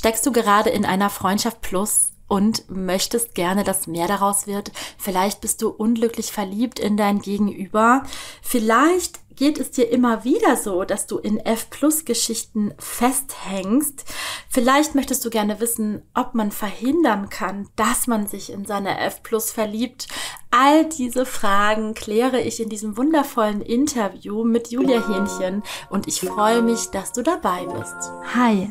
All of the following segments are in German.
Steckst du gerade in einer Freundschaft plus und möchtest gerne, dass mehr daraus wird? Vielleicht bist du unglücklich verliebt in dein Gegenüber. Vielleicht geht es dir immer wieder so, dass du in F-Plus-Geschichten festhängst. Vielleicht möchtest du gerne wissen, ob man verhindern kann, dass man sich in seine F-Plus verliebt. All diese Fragen kläre ich in diesem wundervollen Interview mit Julia Hähnchen und ich freue mich, dass du dabei bist. Hi,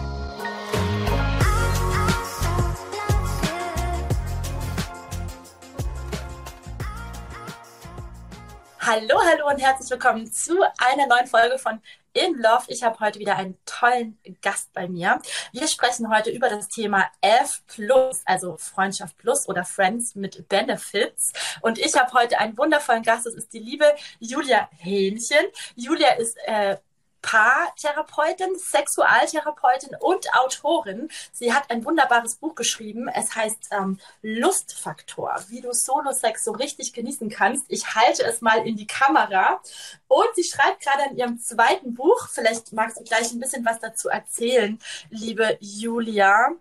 Hallo, hallo und herzlich willkommen zu einer neuen Folge von In Love. Ich habe heute wieder einen tollen Gast bei mir. Wir sprechen heute über das Thema F Plus, also Freundschaft Plus oder Friends mit Benefits. Und ich habe heute einen wundervollen Gast. Das ist die liebe Julia Hähnchen. Julia ist äh, Paartherapeutin, Sexualtherapeutin und Autorin. Sie hat ein wunderbares Buch geschrieben. Es heißt ähm, Lustfaktor, wie du Solo-Sex so richtig genießen kannst. Ich halte es mal in die Kamera. Und sie schreibt gerade in ihrem zweiten Buch. Vielleicht magst du gleich ein bisschen was dazu erzählen, liebe Julia.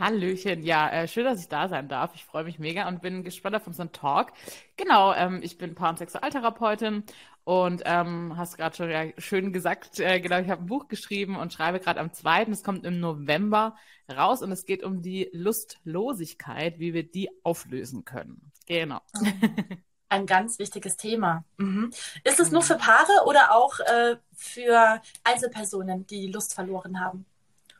Hallöchen, ja, äh, schön, dass ich da sein darf. Ich freue mich mega und bin gespannt auf unseren Talk. Genau, ähm, ich bin Paar- und Sexualtherapeutin und ähm, hast gerade schon ja, schön gesagt, äh, genau, ich habe ein Buch geschrieben und schreibe gerade am zweiten. Es kommt im November raus und es geht um die Lustlosigkeit, wie wir die auflösen können. Genau. Ein ganz wichtiges Thema. Mhm. Ist es nur für Paare oder auch äh, für Einzelpersonen, die Lust verloren haben?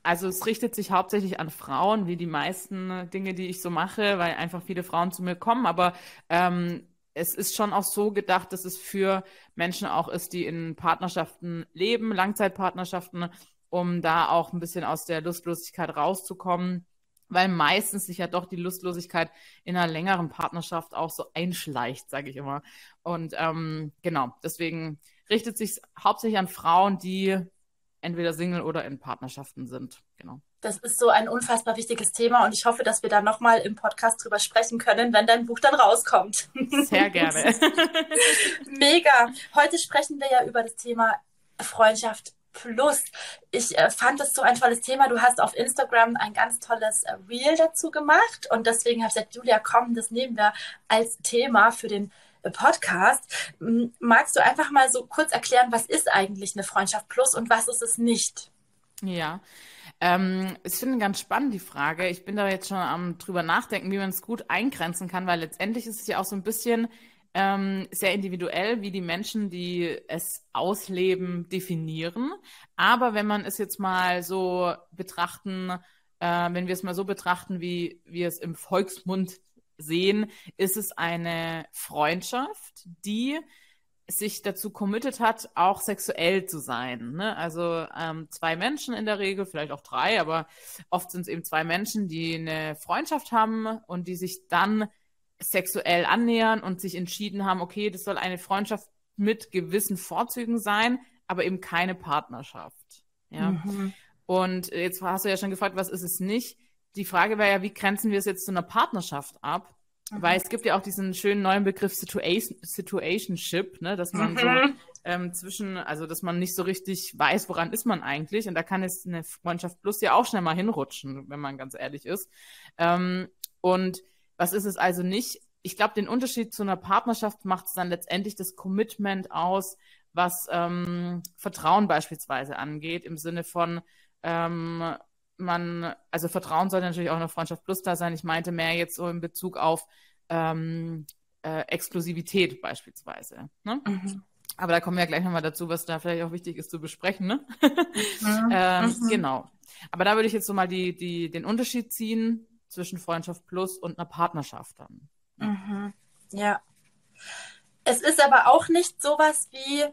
Also es richtet sich hauptsächlich an Frauen, wie die meisten Dinge, die ich so mache, weil einfach viele Frauen zu mir kommen. Aber ähm, es ist schon auch so gedacht, dass es für Menschen auch ist, die in Partnerschaften leben, Langzeitpartnerschaften, um da auch ein bisschen aus der Lustlosigkeit rauszukommen, weil meistens sich ja doch die Lustlosigkeit in einer längeren Partnerschaft auch so einschleicht, sage ich immer. Und ähm, genau, deswegen richtet sich hauptsächlich an Frauen, die entweder Single oder in Partnerschaften sind. Genau. Das ist so ein unfassbar wichtiges Thema und ich hoffe, dass wir da nochmal im Podcast drüber sprechen können, wenn dein Buch dann rauskommt. Sehr gerne. Mega. Heute sprechen wir ja über das Thema Freundschaft Plus. Ich äh, fand das so ein tolles Thema. Du hast auf Instagram ein ganz tolles äh, Reel dazu gemacht und deswegen habe ich gesagt, Julia, komm, das nehmen wir als Thema für den Podcast. Magst du einfach mal so kurz erklären, was ist eigentlich eine Freundschaft Plus und was ist es nicht? Ja, ähm, ich finde ganz spannend die Frage. Ich bin da jetzt schon am drüber nachdenken, wie man es gut eingrenzen kann, weil letztendlich ist es ja auch so ein bisschen ähm, sehr individuell, wie die Menschen, die es ausleben, definieren. Aber wenn man es jetzt mal so betrachten, äh, wenn wir es mal so betrachten, wie wir es im Volksmund sehen, ist es eine Freundschaft, die sich dazu committed hat, auch sexuell zu sein. Ne? Also ähm, zwei Menschen in der Regel, vielleicht auch drei, aber oft sind es eben zwei Menschen, die eine Freundschaft haben und die sich dann sexuell annähern und sich entschieden haben, okay, das soll eine Freundschaft mit gewissen Vorzügen sein, aber eben keine Partnerschaft. Ja. Mhm. Und jetzt hast du ja schon gefragt, was ist es nicht? Die Frage wäre ja, wie grenzen wir es jetzt zu einer Partnerschaft ab? Mhm. Weil es gibt ja auch diesen schönen neuen Begriff Situation, Situationship, ne, dass man mhm. so ähm, zwischen, also dass man nicht so richtig weiß, woran ist man eigentlich. Und da kann es eine Freundschaft plus ja auch schnell mal hinrutschen, wenn man ganz ehrlich ist. Ähm, und was ist es also nicht? Ich glaube, den Unterschied zu einer Partnerschaft macht es dann letztendlich das Commitment aus, was ähm, Vertrauen beispielsweise angeht, im Sinne von, ähm, man, also Vertrauen sollte natürlich auch in der Freundschaft plus da sein. Ich meinte mehr jetzt so in Bezug auf ähm, äh, Exklusivität beispielsweise. Ne? Mhm. Aber da kommen wir ja gleich nochmal dazu, was da vielleicht auch wichtig ist zu besprechen. Ne? Mhm. ähm, mhm. Genau. Aber da würde ich jetzt so mal die, die, den Unterschied ziehen zwischen Freundschaft plus und einer Partnerschaft dann. Mhm. Ja. Es ist aber auch nicht sowas wie,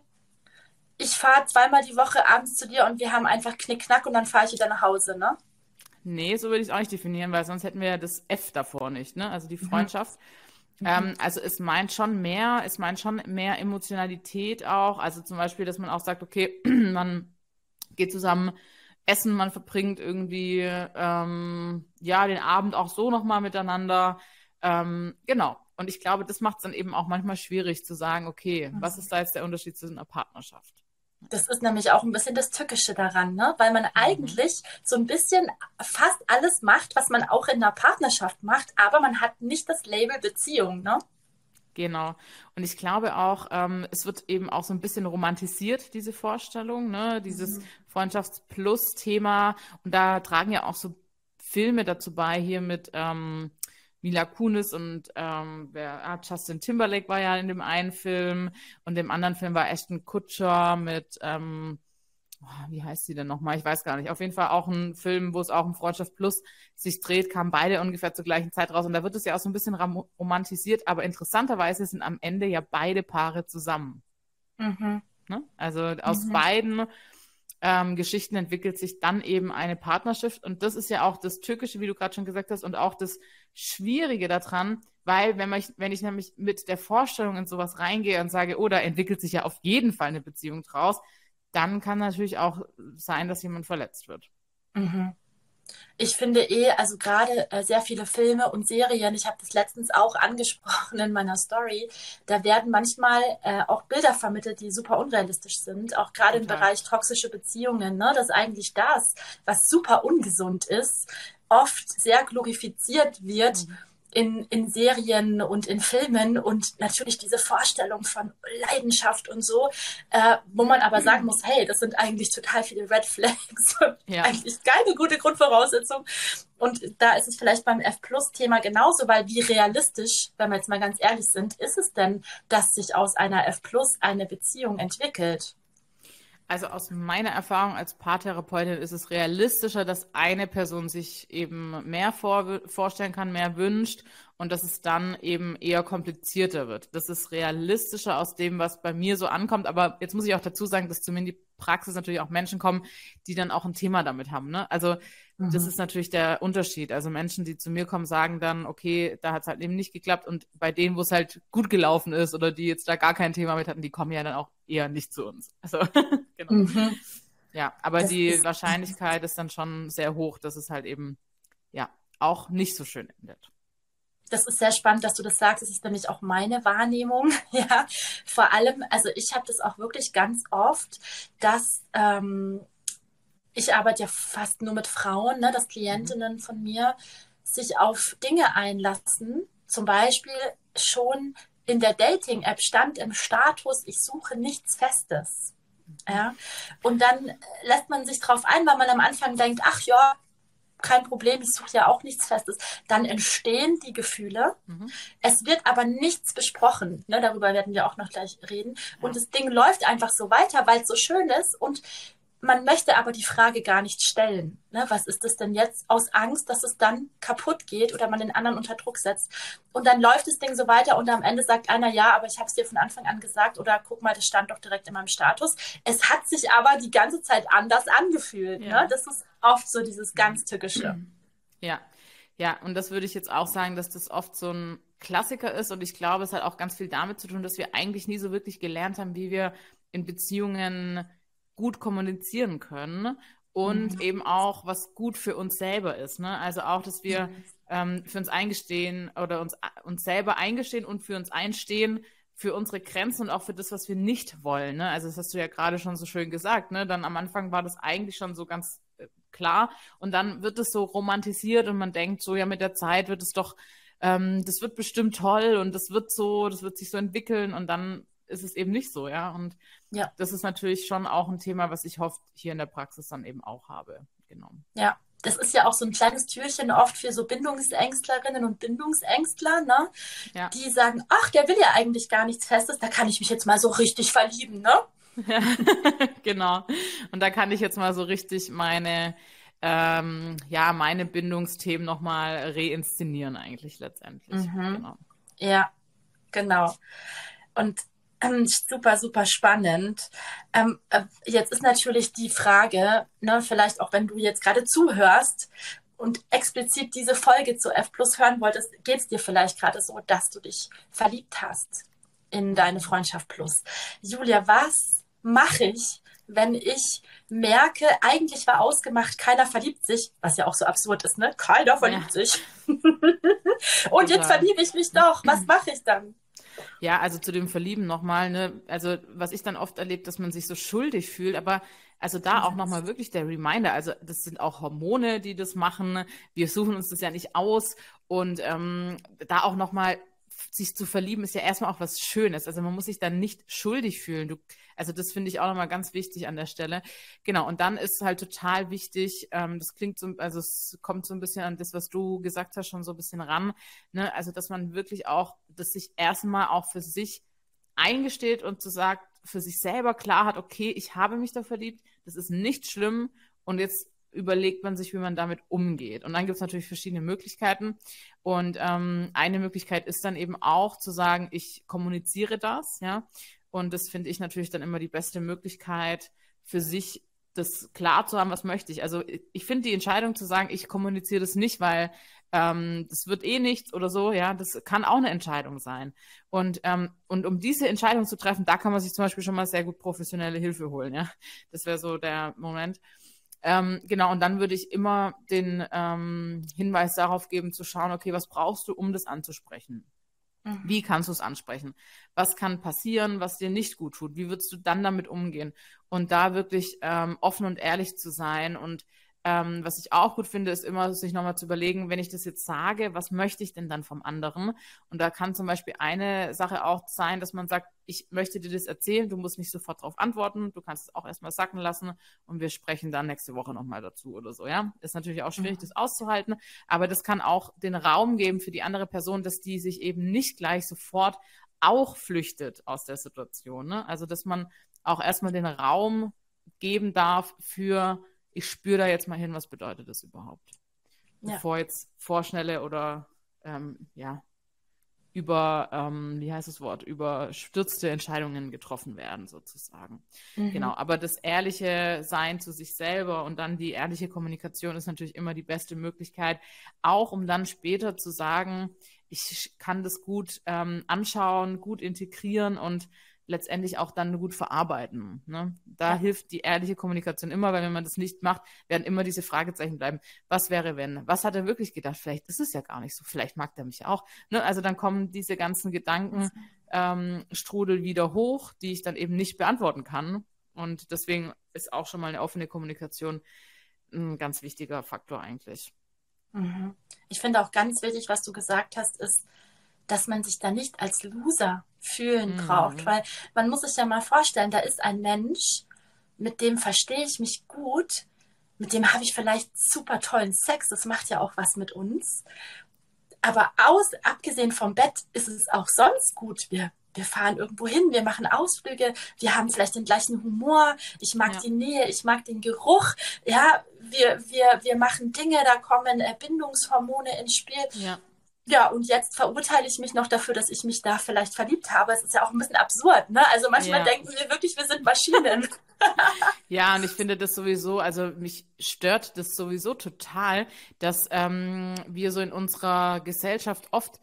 ich fahre zweimal die Woche abends zu dir und wir haben einfach Knickknack und dann fahre ich wieder nach Hause, ne? Nee, so würde ich es auch nicht definieren, weil sonst hätten wir ja das F davor nicht, ne? Also die mhm. Freundschaft. Mhm. Ähm, also es meint schon mehr, es meint schon mehr Emotionalität auch. Also zum Beispiel, dass man auch sagt, okay, man geht zusammen essen, man verbringt irgendwie ähm, ja den Abend auch so nochmal miteinander. Ähm, genau. Und ich glaube, das macht es dann eben auch manchmal schwierig zu sagen, okay, mhm. was ist da jetzt der Unterschied zu einer Partnerschaft? Das ist nämlich auch ein bisschen das Tückische daran, ne? weil man mhm. eigentlich so ein bisschen fast alles macht, was man auch in einer Partnerschaft macht, aber man hat nicht das Label Beziehung. Ne? Genau. Und ich glaube auch, ähm, es wird eben auch so ein bisschen romantisiert, diese Vorstellung, ne? dieses mhm. Freundschafts-Plus-Thema. Und da tragen ja auch so Filme dazu bei, hier mit ähm, Mila Kunis und ähm, wer, ah, Justin Timberlake war ja in dem einen Film und dem anderen Film war Ashton Kutcher mit, ähm, oh, wie heißt sie denn nochmal? Ich weiß gar nicht. Auf jeden Fall auch ein Film, wo es auch um Freundschaft Plus sich dreht, kamen beide ungefähr zur gleichen Zeit raus und da wird es ja auch so ein bisschen romantisiert, aber interessanterweise sind am Ende ja beide Paare zusammen. Mhm. Ne? Also aus mhm. beiden ähm, Geschichten entwickelt sich dann eben eine Partnerschaft. Und das ist ja auch das Türkische, wie du gerade schon gesagt hast, und auch das Schwierige daran, weil wenn, man, wenn ich nämlich mit der Vorstellung in sowas reingehe und sage, oh, da entwickelt sich ja auf jeden Fall eine Beziehung draus, dann kann natürlich auch sein, dass jemand verletzt wird. Mhm. Ich finde eh, also gerade äh, sehr viele Filme und Serien, ich habe das letztens auch angesprochen in meiner Story, da werden manchmal äh, auch Bilder vermittelt, die super unrealistisch sind, auch gerade im Bereich toxische Beziehungen, ne, dass eigentlich das, was super ungesund ist, oft sehr glorifiziert wird. Mhm in, in Serien und in Filmen und natürlich diese Vorstellung von Leidenschaft und so, äh, wo man aber sagen muss, hey, das sind eigentlich total viele Red Flags und ja. eigentlich keine gute Grundvoraussetzung. Und da ist es vielleicht beim F-Plus-Thema genauso, weil wie realistisch, wenn wir jetzt mal ganz ehrlich sind, ist es denn, dass sich aus einer F-Plus eine Beziehung entwickelt? Also aus meiner Erfahrung als Paartherapeutin ist es realistischer, dass eine Person sich eben mehr vor, vorstellen kann, mehr wünscht und dass es dann eben eher komplizierter wird. Das ist realistischer aus dem, was bei mir so ankommt. Aber jetzt muss ich auch dazu sagen, dass zu mir in die Praxis natürlich auch Menschen kommen, die dann auch ein Thema damit haben. Ne? Also Mhm. Das ist natürlich der Unterschied. Also Menschen, die zu mir kommen, sagen dann, okay, da hat es halt eben nicht geklappt. Und bei denen, wo es halt gut gelaufen ist oder die jetzt da gar kein Thema mit hatten, die kommen ja dann auch eher nicht zu uns. Also, genau. Mhm. Ja, aber das die ist Wahrscheinlichkeit ist dann schon sehr hoch, dass es halt eben, ja, auch nicht so schön endet. Das ist sehr spannend, dass du das sagst. Das ist nämlich auch meine Wahrnehmung. Ja, vor allem, also ich habe das auch wirklich ganz oft, dass ähm, ich arbeite ja fast nur mit Frauen, ne, dass Klientinnen mhm. von mir sich auf Dinge einlassen. Zum Beispiel schon in der Dating-App stand im Status, ich suche nichts Festes. Ja? Und dann lässt man sich drauf ein, weil man am Anfang denkt, ach ja, kein Problem, ich suche ja auch nichts Festes. Dann entstehen die Gefühle. Mhm. Es wird aber nichts besprochen. Ne, darüber werden wir auch noch gleich reden. Ja. Und das Ding läuft einfach so weiter, weil es so schön ist. Und man möchte aber die Frage gar nicht stellen. Ne? Was ist das denn jetzt? Aus Angst, dass es dann kaputt geht oder man den anderen unter Druck setzt. Und dann läuft das Ding so weiter und am Ende sagt einer, ja, aber ich habe es dir von Anfang an gesagt oder guck mal, das stand doch direkt in meinem Status. Es hat sich aber die ganze Zeit anders angefühlt. Ja. Ne? Das ist oft so dieses ganz Tückische. Ja, ja, und das würde ich jetzt auch sagen, dass das oft so ein Klassiker ist und ich glaube, es hat auch ganz viel damit zu tun, dass wir eigentlich nie so wirklich gelernt haben, wie wir in Beziehungen gut kommunizieren können und mhm. eben auch, was gut für uns selber ist. Ne? Also auch, dass wir mhm. ähm, für uns eingestehen oder uns, uns selber eingestehen und für uns einstehen, für unsere Grenzen und auch für das, was wir nicht wollen. Ne? Also das hast du ja gerade schon so schön gesagt. Ne? Dann am Anfang war das eigentlich schon so ganz äh, klar und dann wird es so romantisiert und man denkt so, ja, mit der Zeit wird es doch, ähm, das wird bestimmt toll und das wird so, das wird sich so entwickeln und dann ist es eben nicht so, ja. Und ja. das ist natürlich schon auch ein Thema, was ich hoffe, hier in der Praxis dann eben auch habe. Genau. Ja, das ist ja auch so ein kleines Türchen oft für so Bindungsängstlerinnen und Bindungsängstler, ne? Ja. Die sagen, ach, der will ja eigentlich gar nichts Festes, da kann ich mich jetzt mal so richtig verlieben, ne? Ja, genau. Und da kann ich jetzt mal so richtig meine, ähm, ja, meine Bindungsthemen nochmal reinszenieren eigentlich letztendlich. Mhm. Genau. Ja, genau. Und ähm, super, super spannend. Ähm, äh, jetzt ist natürlich die Frage, ne, vielleicht auch wenn du jetzt gerade zuhörst und explizit diese Folge zu F Plus hören wolltest, geht es dir vielleicht gerade so, dass du dich verliebt hast in deine Freundschaft Plus. Julia, was mache ich, wenn ich merke, eigentlich war ausgemacht, keiner verliebt sich, was ja auch so absurd ist, ne? Keiner verliebt ja. sich. und jetzt verliebe ich mich doch. Was mache ich dann? Ja, also zu dem Verlieben nochmal, ne, also was ich dann oft erlebt, dass man sich so schuldig fühlt, aber also da auch nochmal wirklich der Reminder, also das sind auch Hormone, die das machen, wir suchen uns das ja nicht aus. Und ähm, da auch nochmal sich zu verlieben ist ja erstmal auch was Schönes. Also man muss sich dann nicht schuldig fühlen. Du, also das finde ich auch nochmal ganz wichtig an der Stelle. Genau, und dann ist halt total wichtig, ähm, das klingt so, also es kommt so ein bisschen an das, was du gesagt hast, schon so ein bisschen ran. Ne? Also dass man wirklich auch, dass sich erstmal auch für sich eingesteht und zu sagt, für sich selber klar hat, okay, ich habe mich da verliebt, das ist nicht schlimm und jetzt überlegt man sich, wie man damit umgeht. Und dann gibt es natürlich verschiedene Möglichkeiten. Und ähm, eine Möglichkeit ist dann eben auch zu sagen, ich kommuniziere das, ja. Und das finde ich natürlich dann immer die beste Möglichkeit für sich das klar zu haben, was möchte ich. Also ich finde die Entscheidung zu sagen, ich kommuniziere das nicht, weil ähm, das wird eh nichts oder so, ja, das kann auch eine Entscheidung sein. Und, ähm, und um diese Entscheidung zu treffen, da kann man sich zum Beispiel schon mal sehr gut professionelle Hilfe holen, ja. Das wäre so der Moment. Ähm, genau, und dann würde ich immer den ähm, Hinweis darauf geben, zu schauen, okay, was brauchst du, um das anzusprechen? Mhm. Wie kannst du es ansprechen? Was kann passieren, was dir nicht gut tut? Wie würdest du dann damit umgehen? Und da wirklich ähm, offen und ehrlich zu sein und ähm, was ich auch gut finde, ist immer sich nochmal zu überlegen, wenn ich das jetzt sage, was möchte ich denn dann vom anderen? Und da kann zum Beispiel eine Sache auch sein, dass man sagt, ich möchte dir das erzählen, du musst nicht sofort darauf antworten, du kannst es auch erstmal sacken lassen und wir sprechen dann nächste Woche nochmal dazu oder so, ja. Ist natürlich auch schwierig, mhm. das auszuhalten, aber das kann auch den Raum geben für die andere Person, dass die sich eben nicht gleich sofort auch flüchtet aus der Situation. Ne? Also dass man auch erstmal den Raum geben darf für ich spüre da jetzt mal hin, was bedeutet das überhaupt. Ja. Bevor jetzt vorschnelle oder ähm, ja, über, ähm, wie heißt das Wort, überstürzte Entscheidungen getroffen werden, sozusagen. Mhm. Genau, aber das ehrliche Sein zu sich selber und dann die ehrliche Kommunikation ist natürlich immer die beste Möglichkeit, auch um dann später zu sagen, ich kann das gut ähm, anschauen, gut integrieren und letztendlich auch dann gut verarbeiten. Ne? Da ja. hilft die ehrliche Kommunikation immer, weil wenn man das nicht macht, werden immer diese Fragezeichen bleiben. Was wäre, wenn? Was hat er wirklich gedacht? Vielleicht ist es ja gar nicht so. Vielleicht mag er mich auch. Ne? Also dann kommen diese ganzen Gedankenstrudel ähm, wieder hoch, die ich dann eben nicht beantworten kann. Und deswegen ist auch schon mal eine offene Kommunikation ein ganz wichtiger Faktor eigentlich. Mhm. Ich finde auch ganz wichtig, was du gesagt hast, ist, dass man sich da nicht als Loser fühlen mhm. braucht. Weil man muss sich ja mal vorstellen, da ist ein Mensch, mit dem verstehe ich mich gut, mit dem habe ich vielleicht super tollen Sex, das macht ja auch was mit uns. Aber aus, abgesehen vom Bett ist es auch sonst gut. Wir, wir fahren irgendwo hin, wir machen Ausflüge, wir haben vielleicht den gleichen Humor, ich mag ja. die Nähe, ich mag den Geruch, ja, wir, wir, wir machen Dinge, da kommen Bindungshormone ins Spiel. Ja. Ja, und jetzt verurteile ich mich noch dafür, dass ich mich da vielleicht verliebt habe. Es ist ja auch ein bisschen absurd, ne? Also manchmal ja. denken wir wirklich, wir sind Maschinen. ja, und ich finde das sowieso, also mich stört das sowieso total, dass ähm, wir so in unserer Gesellschaft oft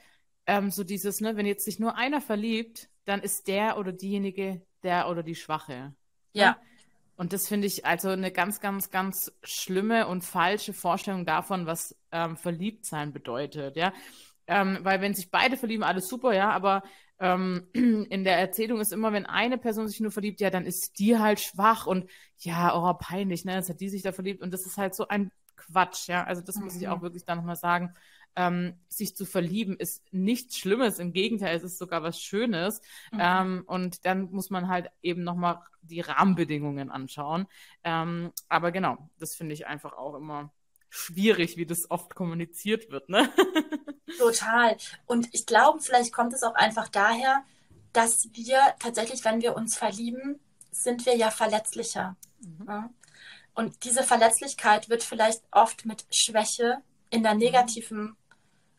ähm, so dieses, ne, wenn jetzt sich nur einer verliebt, dann ist der oder diejenige der oder die Schwache. Ne? Ja. Ne? Und das finde ich also eine ganz, ganz, ganz schlimme und falsche Vorstellung davon, was ähm, Verliebtsein bedeutet. Ja, ähm, weil wenn sich beide verlieben, alles super, ja, aber ähm, in der Erzählung ist immer, wenn eine Person sich nur verliebt, ja, dann ist die halt schwach und ja, oh, peinlich, ne, jetzt hat die sich da verliebt und das ist halt so ein Quatsch, ja, also das mhm. muss ich auch mhm. wirklich dann nochmal sagen. Ähm, sich zu verlieben ist nichts Schlimmes, im Gegenteil, es ist sogar was Schönes. Mhm. Ähm, und dann muss man halt eben nochmal die Rahmenbedingungen anschauen. Ähm, aber genau, das finde ich einfach auch immer schwierig, wie das oft kommuniziert wird, ne? Total. Und ich glaube, vielleicht kommt es auch einfach daher, dass wir tatsächlich, wenn wir uns verlieben, sind wir ja verletzlicher. Mhm. Ja? Und diese Verletzlichkeit wird vielleicht oft mit Schwäche in der negativen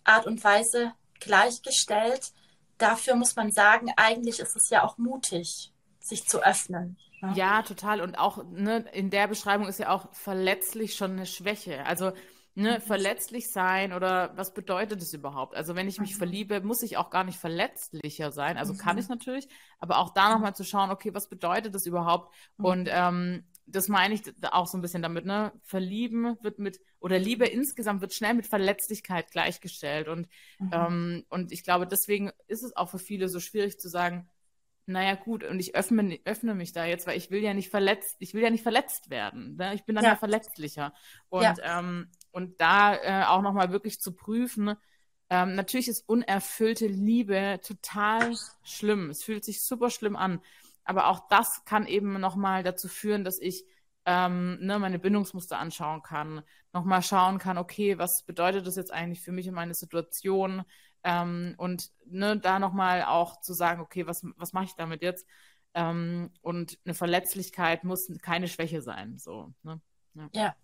Art und Weise gleichgestellt. Dafür muss man sagen, eigentlich ist es ja auch mutig, sich zu öffnen. Ja, ja total. Und auch ne, in der Beschreibung ist ja auch verletzlich schon eine Schwäche. Also ne, verletzlich sein oder was bedeutet es überhaupt? Also wenn ich mich verliebe, muss ich auch gar nicht verletzlicher sein. Also mhm. kann ich natürlich, aber auch da nochmal zu schauen, okay, was bedeutet das überhaupt? Mhm. Und ähm, das meine ich auch so ein bisschen damit, ne? Verlieben wird mit, oder Liebe insgesamt wird schnell mit Verletzlichkeit gleichgestellt. Und, mhm. ähm, und ich glaube, deswegen ist es auch für viele so schwierig zu sagen, naja, gut, und ich öffne, öffne mich da jetzt, weil ich will ja nicht verletzt, ich will ja nicht verletzt werden. Ne? Ich bin dann ja, ja verletzlicher. Und, ja. ähm, und da äh, auch nochmal wirklich zu prüfen, ähm, natürlich ist unerfüllte Liebe total schlimm. Es fühlt sich super schlimm an. Aber auch das kann eben nochmal dazu führen, dass ich ähm, ne, meine Bindungsmuster anschauen kann, nochmal schauen kann, okay, was bedeutet das jetzt eigentlich für mich und meine Situation? Ähm, und ne, da nochmal auch zu sagen, okay, was, was mache ich damit jetzt? Ähm, und eine Verletzlichkeit muss keine Schwäche sein. So, ne? ja. ja.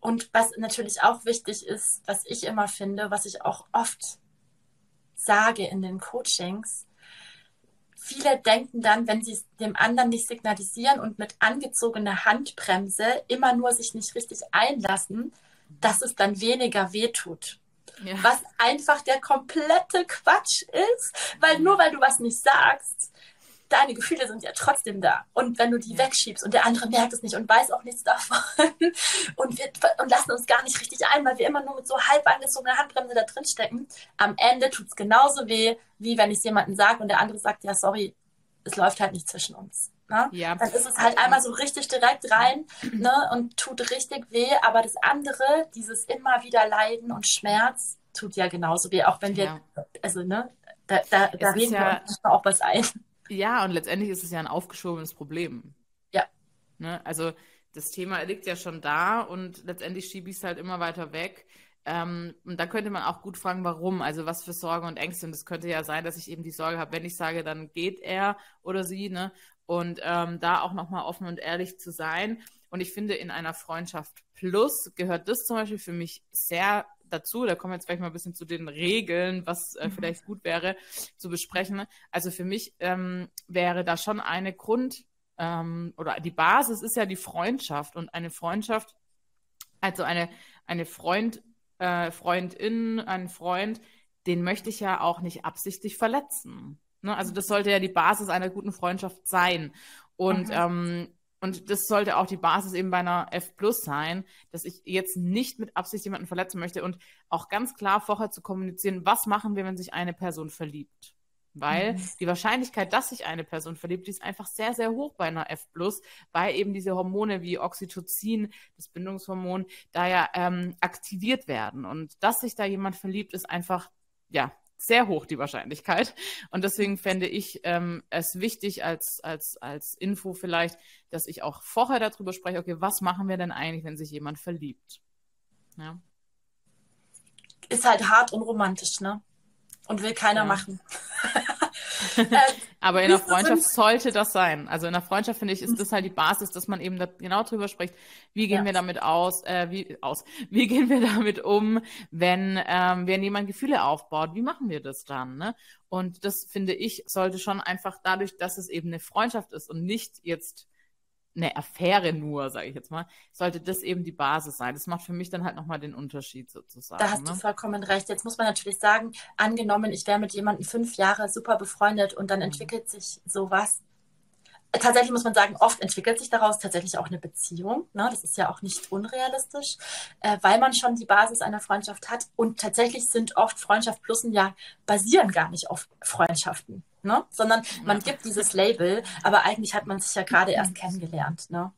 Und was natürlich auch wichtig ist, was ich immer finde, was ich auch oft sage in den Coachings, viele denken dann, wenn sie es dem anderen nicht signalisieren und mit angezogener Handbremse immer nur sich nicht richtig einlassen, dass es dann weniger wehtut. Ja. Was einfach der komplette Quatsch ist, weil nur weil du was nicht sagst, deine Gefühle sind ja trotzdem da. Und wenn du die wegschiebst und der andere merkt es nicht und weiß auch nichts davon und, wir, und lassen uns gar nicht richtig ein, weil wir immer nur mit so halb angezogener Handbremse da drin stecken, am Ende tut es genauso weh, wie wenn ich es jemandem sage und der andere sagt, ja, sorry, es läuft halt nicht zwischen uns. Ne? Ja. Dann ist es halt einmal so richtig direkt rein ne? und tut richtig weh, aber das andere, dieses immer wieder Leiden und Schmerz, tut ja genauso weh, auch wenn wir, ja. also ne, da, da, da reden ja, wir uns auch was ein. Ja, und letztendlich ist es ja ein aufgeschobenes Problem. Ja. Ne? Also das Thema liegt ja schon da und letztendlich schiebe ich es halt immer weiter weg. Ähm, und da könnte man auch gut fragen, warum, also was für Sorgen und Ängste. Und es könnte ja sein, dass ich eben die Sorge habe, wenn ich sage, dann geht er oder sie, ne? Und ähm, da auch nochmal offen und ehrlich zu sein. Und ich finde, in einer Freundschaft plus gehört das zum Beispiel für mich sehr dazu, da kommen wir jetzt gleich mal ein bisschen zu den Regeln, was äh, mhm. vielleicht gut wäre zu besprechen. Also für mich ähm, wäre da schon eine Grund ähm, oder die Basis ist ja die Freundschaft und eine Freundschaft, also eine, eine Freund, äh, Freundin, ein Freund, den möchte ich ja auch nicht absichtlich verletzen. Ne? Also das sollte ja die Basis einer guten Freundschaft sein. Und mhm. ähm, und das sollte auch die Basis eben bei einer F Plus sein, dass ich jetzt nicht mit Absicht jemanden verletzen möchte und auch ganz klar vorher zu kommunizieren, was machen wir, wenn sich eine Person verliebt. Weil mhm. die Wahrscheinlichkeit, dass sich eine Person verliebt, die ist einfach sehr, sehr hoch bei einer F Plus, weil eben diese Hormone wie Oxytocin, das Bindungshormon, da ja ähm, aktiviert werden. Und dass sich da jemand verliebt, ist einfach, ja, sehr hoch die Wahrscheinlichkeit. Und deswegen fände ich ähm, es wichtig als, als, als Info vielleicht, dass ich auch vorher darüber spreche, okay, was machen wir denn eigentlich, wenn sich jemand verliebt? Ja. Ist halt hart und romantisch, ne? Und will keiner ja. machen. Aber in der Freundschaft sollte das sein. Also in der Freundschaft finde ich, ist das halt die Basis, dass man eben da genau drüber spricht, wie gehen ja. wir damit aus, äh, wie aus, wie gehen wir damit um, wenn, ähm, wenn jemand Gefühle aufbaut, wie machen wir das dann? Ne? Und das finde ich, sollte schon einfach dadurch, dass es eben eine Freundschaft ist und nicht jetzt eine Affäre nur, sage ich jetzt mal, sollte das eben die Basis sein. Das macht für mich dann halt nochmal den Unterschied sozusagen. Da hast ne? du vollkommen recht. Jetzt muss man natürlich sagen, angenommen, ich wäre mit jemandem fünf Jahre super befreundet und dann mhm. entwickelt sich sowas. Tatsächlich muss man sagen, oft entwickelt sich daraus tatsächlich auch eine Beziehung. Ne? Das ist ja auch nicht unrealistisch, äh, weil man schon die Basis einer Freundschaft hat. Und tatsächlich sind oft Freundschaft plus ein Jahr basieren gar nicht auf Freundschaften ne? sondern man gibt dieses Label, aber eigentlich hat man sich ja gerade erst kennengelernt. Ne?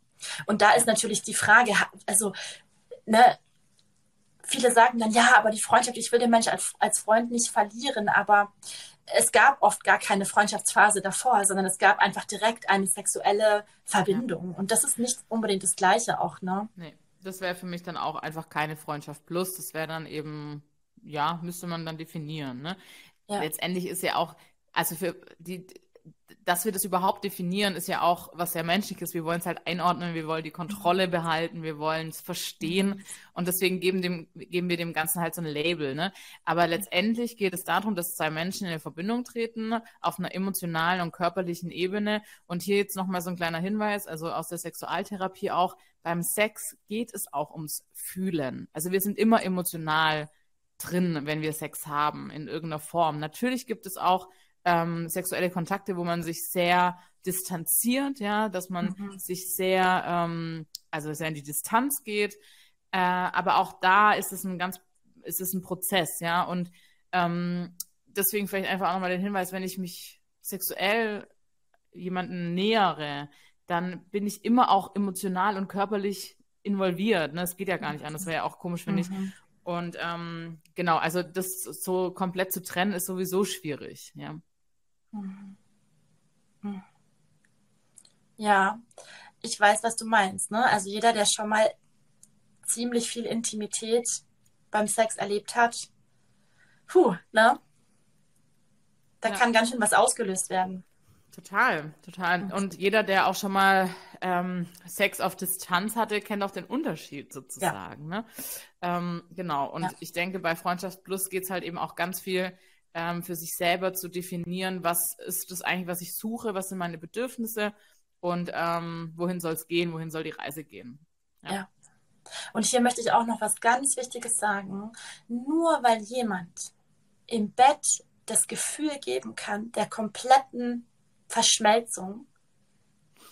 Und da ist natürlich die Frage, also, ne, viele sagen dann, ja, aber die Freundschaft, ich will den Menschen als, als Freund nicht verlieren, aber es gab oft gar keine Freundschaftsphase davor, sondern es gab einfach direkt eine sexuelle Verbindung. Und das ist nicht unbedingt das Gleiche auch, ne? Nee, das wäre für mich dann auch einfach keine Freundschaft plus. Das wäre dann eben, ja, müsste man dann definieren, ne? Ja. Letztendlich ist ja auch also für die, dass wir das überhaupt definieren, ist ja auch was sehr Menschliches. Wir wollen es halt einordnen, wir wollen die Kontrolle behalten, wir wollen es verstehen und deswegen geben, dem, geben wir dem Ganzen halt so ein Label. Ne? Aber letztendlich geht es darum, dass zwei Menschen in eine Verbindung treten auf einer emotionalen und körperlichen Ebene. Und hier jetzt nochmal so ein kleiner Hinweis, also aus der Sexualtherapie auch, beim Sex geht es auch ums Fühlen. Also wir sind immer emotional drin, wenn wir Sex haben, in irgendeiner Form. Natürlich gibt es auch ähm, sexuelle Kontakte, wo man sich sehr distanziert, ja, dass man mhm. sich sehr, ähm, also sehr in die Distanz geht. Äh, aber auch da ist es ein ganz, ist es ein Prozess, ja. Und ähm, deswegen vielleicht einfach auch nochmal den Hinweis, wenn ich mich sexuell jemanden nähere, dann bin ich immer auch emotional und körperlich involviert. Ne? Das geht ja gar nicht anders. Wäre ja auch komisch, wenn mhm. ich. Und ähm, genau, also das so komplett zu trennen ist sowieso schwierig, ja. Mhm. Ja, ich weiß, was du meinst. Ne? Also jeder, der schon mal ziemlich viel Intimität beim Sex erlebt hat, puh, ne? Da ja. kann ganz schön was ausgelöst werden. Total, total. Und jeder, der auch schon mal ähm, Sex auf Distanz hatte, kennt auch den Unterschied sozusagen. Ja. Ne? Ähm, genau. Und ja. ich denke, bei Freundschaft Plus geht es halt eben auch ganz viel ähm, für sich selber zu definieren, was ist das eigentlich, was ich suche, was sind meine Bedürfnisse und ähm, wohin soll es gehen, wohin soll die Reise gehen. Ja. ja. Und hier möchte ich auch noch was ganz Wichtiges sagen. Nur weil jemand im Bett das Gefühl geben kann, der kompletten Verschmelzung,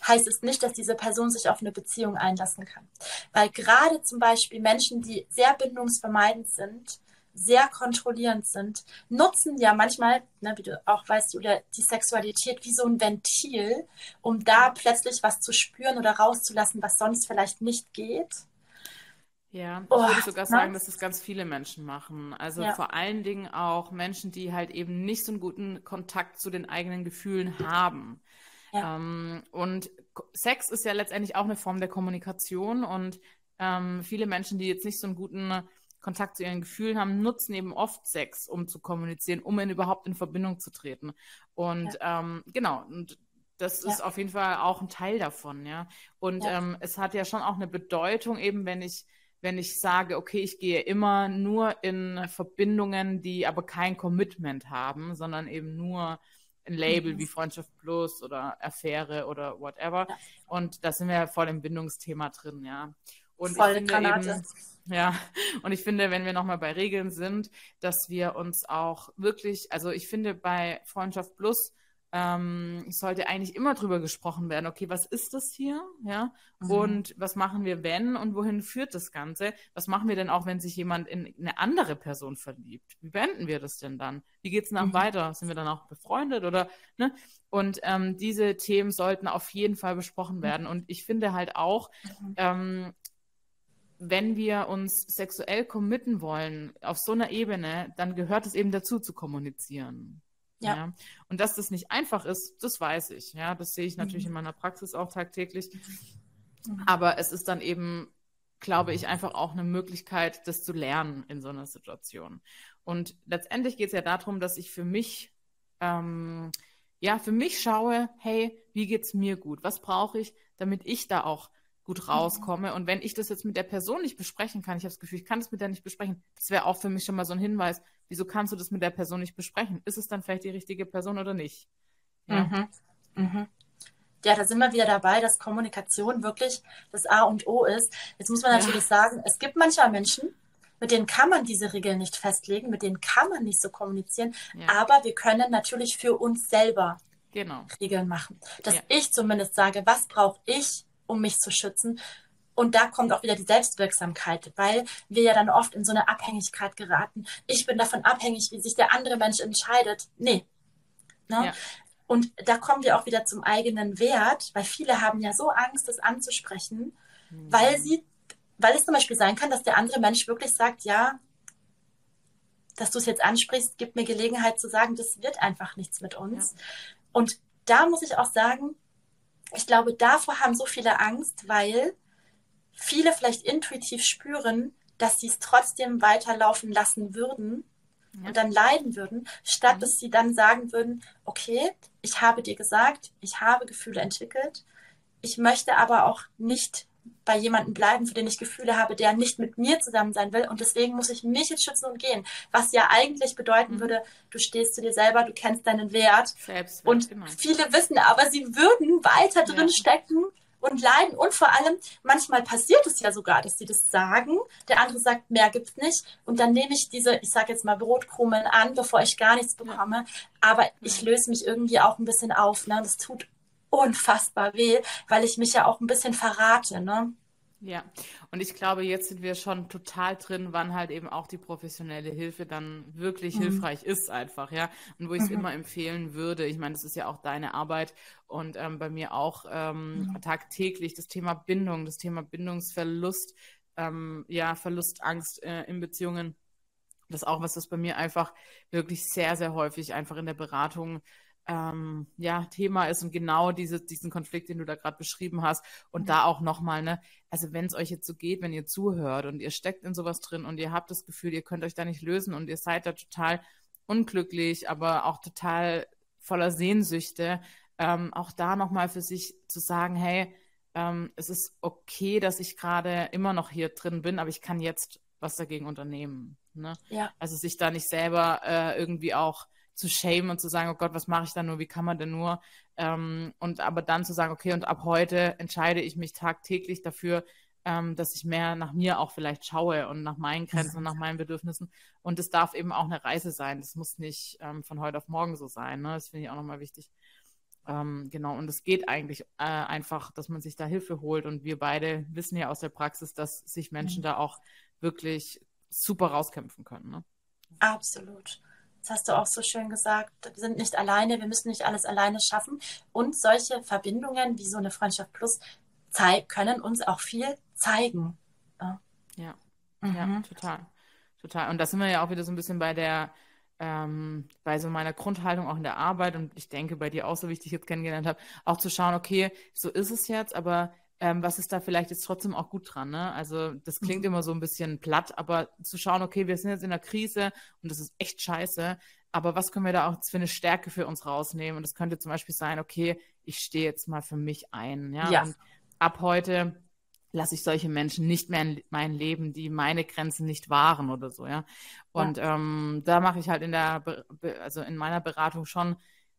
heißt es nicht, dass diese Person sich auf eine Beziehung einlassen kann. Weil gerade zum Beispiel Menschen, die sehr bindungsvermeidend sind, sehr kontrollierend sind, nutzen ja manchmal, ne, wie du auch weißt, Julia, die Sexualität wie so ein Ventil, um da plötzlich was zu spüren oder rauszulassen, was sonst vielleicht nicht geht. Ja, ich oh, würde sogar ne? sagen, dass das ganz viele Menschen machen. Also ja. vor allen Dingen auch Menschen, die halt eben nicht so einen guten Kontakt zu den eigenen Gefühlen haben. Ja. Ähm, und Sex ist ja letztendlich auch eine Form der Kommunikation und ähm, viele Menschen, die jetzt nicht so einen guten Kontakt zu ihren Gefühlen haben, nutzen eben oft Sex, um zu kommunizieren, um in überhaupt in Verbindung zu treten. Und ja. ähm, genau, und das ist auf jeden Fall auch ein Teil davon, ja. Und ähm, es hat ja schon auch eine Bedeutung, eben wenn ich wenn ich sage, okay, ich gehe immer nur in Verbindungen, die aber kein Commitment haben, sondern eben nur ein Label mhm. wie Freundschaft Plus oder Affäre oder whatever. Ja. Und da sind wir ja voll im Bindungsthema drin, ja. Und voll ich finde Granate. eben, ja, und ich finde, wenn wir nochmal bei Regeln sind, dass wir uns auch wirklich, also ich finde bei Freundschaft Plus ähm, sollte eigentlich immer drüber gesprochen werden, okay, was ist das hier? Ja, mhm. und was machen wir, wenn und wohin führt das Ganze? Was machen wir denn auch, wenn sich jemand in eine andere Person verliebt? Wie beenden wir das denn dann? Wie geht es dann mhm. weiter? Sind wir dann auch befreundet oder, ne? Und ähm, diese Themen sollten auf jeden Fall besprochen werden. Mhm. Und ich finde halt auch, mhm. ähm, wenn wir uns sexuell committen wollen auf so einer Ebene, dann gehört es eben dazu zu kommunizieren. Ja. ja. Und dass das nicht einfach ist, das weiß ich. Ja, das sehe ich natürlich mhm. in meiner Praxis auch tagtäglich. Mhm. Aber es ist dann eben, glaube ich, einfach auch eine Möglichkeit, das zu lernen in so einer Situation. Und letztendlich geht es ja darum, dass ich für mich, ähm, ja, für mich schaue, hey, wie geht's mir gut? Was brauche ich, damit ich da auch gut mhm. rauskomme. Und wenn ich das jetzt mit der Person nicht besprechen kann, ich habe das Gefühl, ich kann das mit der nicht besprechen, das wäre auch für mich schon mal so ein Hinweis, wieso kannst du das mit der Person nicht besprechen? Ist es dann vielleicht die richtige Person oder nicht? Ja, mhm. Mhm. ja da sind wir wieder dabei, dass Kommunikation wirklich das A und O ist. Jetzt muss man natürlich ja. sagen, es gibt mancher Menschen, mit denen kann man diese Regeln nicht festlegen, mit denen kann man nicht so kommunizieren, ja. aber wir können natürlich für uns selber genau. Regeln machen. Dass ja. ich zumindest sage, was brauche ich, um mich zu schützen. Und da kommt auch wieder die Selbstwirksamkeit, weil wir ja dann oft in so eine Abhängigkeit geraten. Ich bin davon abhängig, wie sich der andere Mensch entscheidet. Nee. Ne? Ja. Und da kommen wir auch wieder zum eigenen Wert, weil viele haben ja so Angst, das anzusprechen, mhm. weil sie, weil es zum Beispiel sein kann, dass der andere Mensch wirklich sagt, ja, dass du es jetzt ansprichst, gibt mir Gelegenheit zu sagen, das wird einfach nichts mit uns. Ja. Und da muss ich auch sagen, ich glaube, davor haben so viele Angst, weil viele vielleicht intuitiv spüren, dass sie es trotzdem weiterlaufen lassen würden, ja. und dann leiden würden, statt mhm. dass sie dann sagen würden, okay, ich habe dir gesagt, ich habe Gefühle entwickelt, ich möchte aber auch nicht bei jemandem bleiben, für den ich Gefühle habe, der nicht mit mir zusammen sein will. Und deswegen muss ich mich jetzt schützen und gehen. Was ja eigentlich bedeuten mhm. würde, du stehst zu dir selber, du kennst deinen Wert. Selbstwert, und genau. viele wissen aber, sie würden weiter drin ja. stecken und leiden. Und vor allem, manchmal passiert es ja sogar, dass sie das sagen. Der andere sagt, mehr gibt's nicht. Und dann nehme ich diese, ich sage jetzt mal Brotkrumen an, bevor ich gar nichts bekomme. Aber ich löse mich irgendwie auch ein bisschen auf. Ne? Das tut unfassbar weh, weil ich mich ja auch ein bisschen verrate, ne? Ja, und ich glaube, jetzt sind wir schon total drin, wann halt eben auch die professionelle Hilfe dann wirklich mhm. hilfreich ist einfach, ja. Und wo ich es mhm. immer empfehlen würde, ich meine, das ist ja auch deine Arbeit und ähm, bei mir auch ähm, mhm. tagtäglich das Thema Bindung, das Thema Bindungsverlust, ähm, ja, Verlustangst äh, in Beziehungen. Das ist auch was, das bei mir einfach wirklich sehr, sehr häufig einfach in der Beratung ähm, ja, Thema ist und genau diese, diesen Konflikt, den du da gerade beschrieben hast. Und mhm. da auch nochmal, ne, also wenn es euch jetzt so geht, wenn ihr zuhört und ihr steckt in sowas drin und ihr habt das Gefühl, ihr könnt euch da nicht lösen und ihr seid da total unglücklich, aber auch total voller Sehnsüchte, ähm, auch da nochmal für sich zu sagen, hey, ähm, es ist okay, dass ich gerade immer noch hier drin bin, aber ich kann jetzt was dagegen unternehmen. Ne? Ja. Also sich da nicht selber äh, irgendwie auch zu schämen und zu sagen, oh Gott, was mache ich da nur, wie kann man denn nur? Ähm, und aber dann zu sagen, okay, und ab heute entscheide ich mich tagtäglich dafür, ähm, dass ich mehr nach mir auch vielleicht schaue und nach meinen Grenzen und nach meinen Bedürfnissen. Und es darf eben auch eine Reise sein. Das muss nicht ähm, von heute auf morgen so sein. Ne? Das finde ich auch nochmal wichtig. Ähm, genau, und es geht eigentlich äh, einfach, dass man sich da Hilfe holt. Und wir beide wissen ja aus der Praxis, dass sich Menschen mhm. da auch wirklich super rauskämpfen können. Ne? Absolut. Das hast du auch so schön gesagt. Wir sind nicht alleine, wir müssen nicht alles alleine schaffen. Und solche Verbindungen wie so eine Freundschaft Plus können uns auch viel zeigen. Ja, ja, mhm. ja total. Total. Und da sind wir ja auch wieder so ein bisschen bei der, ähm, bei so meiner Grundhaltung auch in der Arbeit und ich denke bei dir auch so, wie ich dich jetzt kennengelernt habe, auch zu schauen, okay, so ist es jetzt, aber ähm, was ist da vielleicht jetzt trotzdem auch gut dran. Ne? Also das klingt mhm. immer so ein bisschen platt, aber zu schauen, okay, wir sind jetzt in einer Krise und das ist echt scheiße, aber was können wir da auch für eine Stärke für uns rausnehmen? Und das könnte zum Beispiel sein, okay, ich stehe jetzt mal für mich ein. Ja? ja. Und ab heute lasse ich solche Menschen nicht mehr in mein Leben, die meine Grenzen nicht wahren oder so, ja. Und ja. Ähm, da mache ich halt in der, also in meiner Beratung schon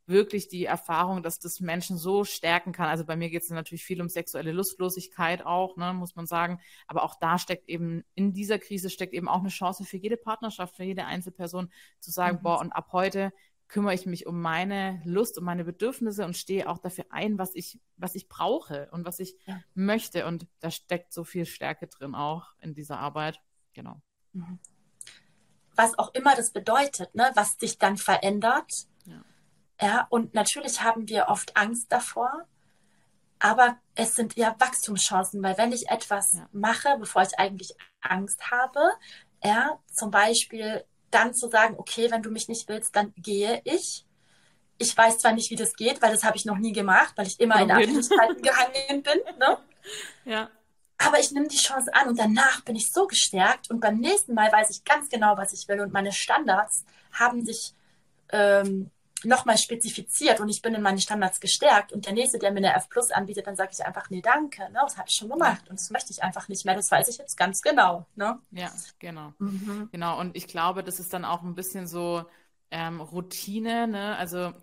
wirklich die Erfahrung, dass das Menschen so stärken kann. Also bei mir geht es natürlich viel um sexuelle Lustlosigkeit auch, ne, muss man sagen. Aber auch da steckt eben, in dieser Krise steckt eben auch eine Chance für jede Partnerschaft, für jede Einzelperson zu sagen, mhm. boah, und ab heute kümmere ich mich um meine Lust, um meine Bedürfnisse und stehe auch dafür ein, was ich, was ich brauche und was ich ja. möchte. Und da steckt so viel Stärke drin auch in dieser Arbeit. Genau. Mhm. Was auch immer das bedeutet, ne, was sich dann verändert ja, und natürlich haben wir oft Angst davor, aber es sind eher Wachstumschancen, weil wenn ich etwas ja. mache, bevor ich eigentlich Angst habe, ja, zum Beispiel dann zu sagen, okay, wenn du mich nicht willst, dann gehe ich. Ich weiß zwar nicht, wie das geht, weil das habe ich noch nie gemacht, weil ich immer in Abhängigkeiten gehangen bin. Ne? Ja. Aber ich nehme die Chance an und danach bin ich so gestärkt und beim nächsten Mal weiß ich ganz genau, was ich will und meine Standards haben sich ähm, nochmal spezifiziert und ich bin in meine Standards gestärkt und der nächste, der mir eine F Plus anbietet, dann sage ich einfach, nee, danke, ne? das habe ich schon gemacht und das möchte ich einfach nicht mehr, das weiß ich jetzt ganz genau. Ne? Ja, genau. Mhm. Genau, und ich glaube, das ist dann auch ein bisschen so ähm, Routine, ne? also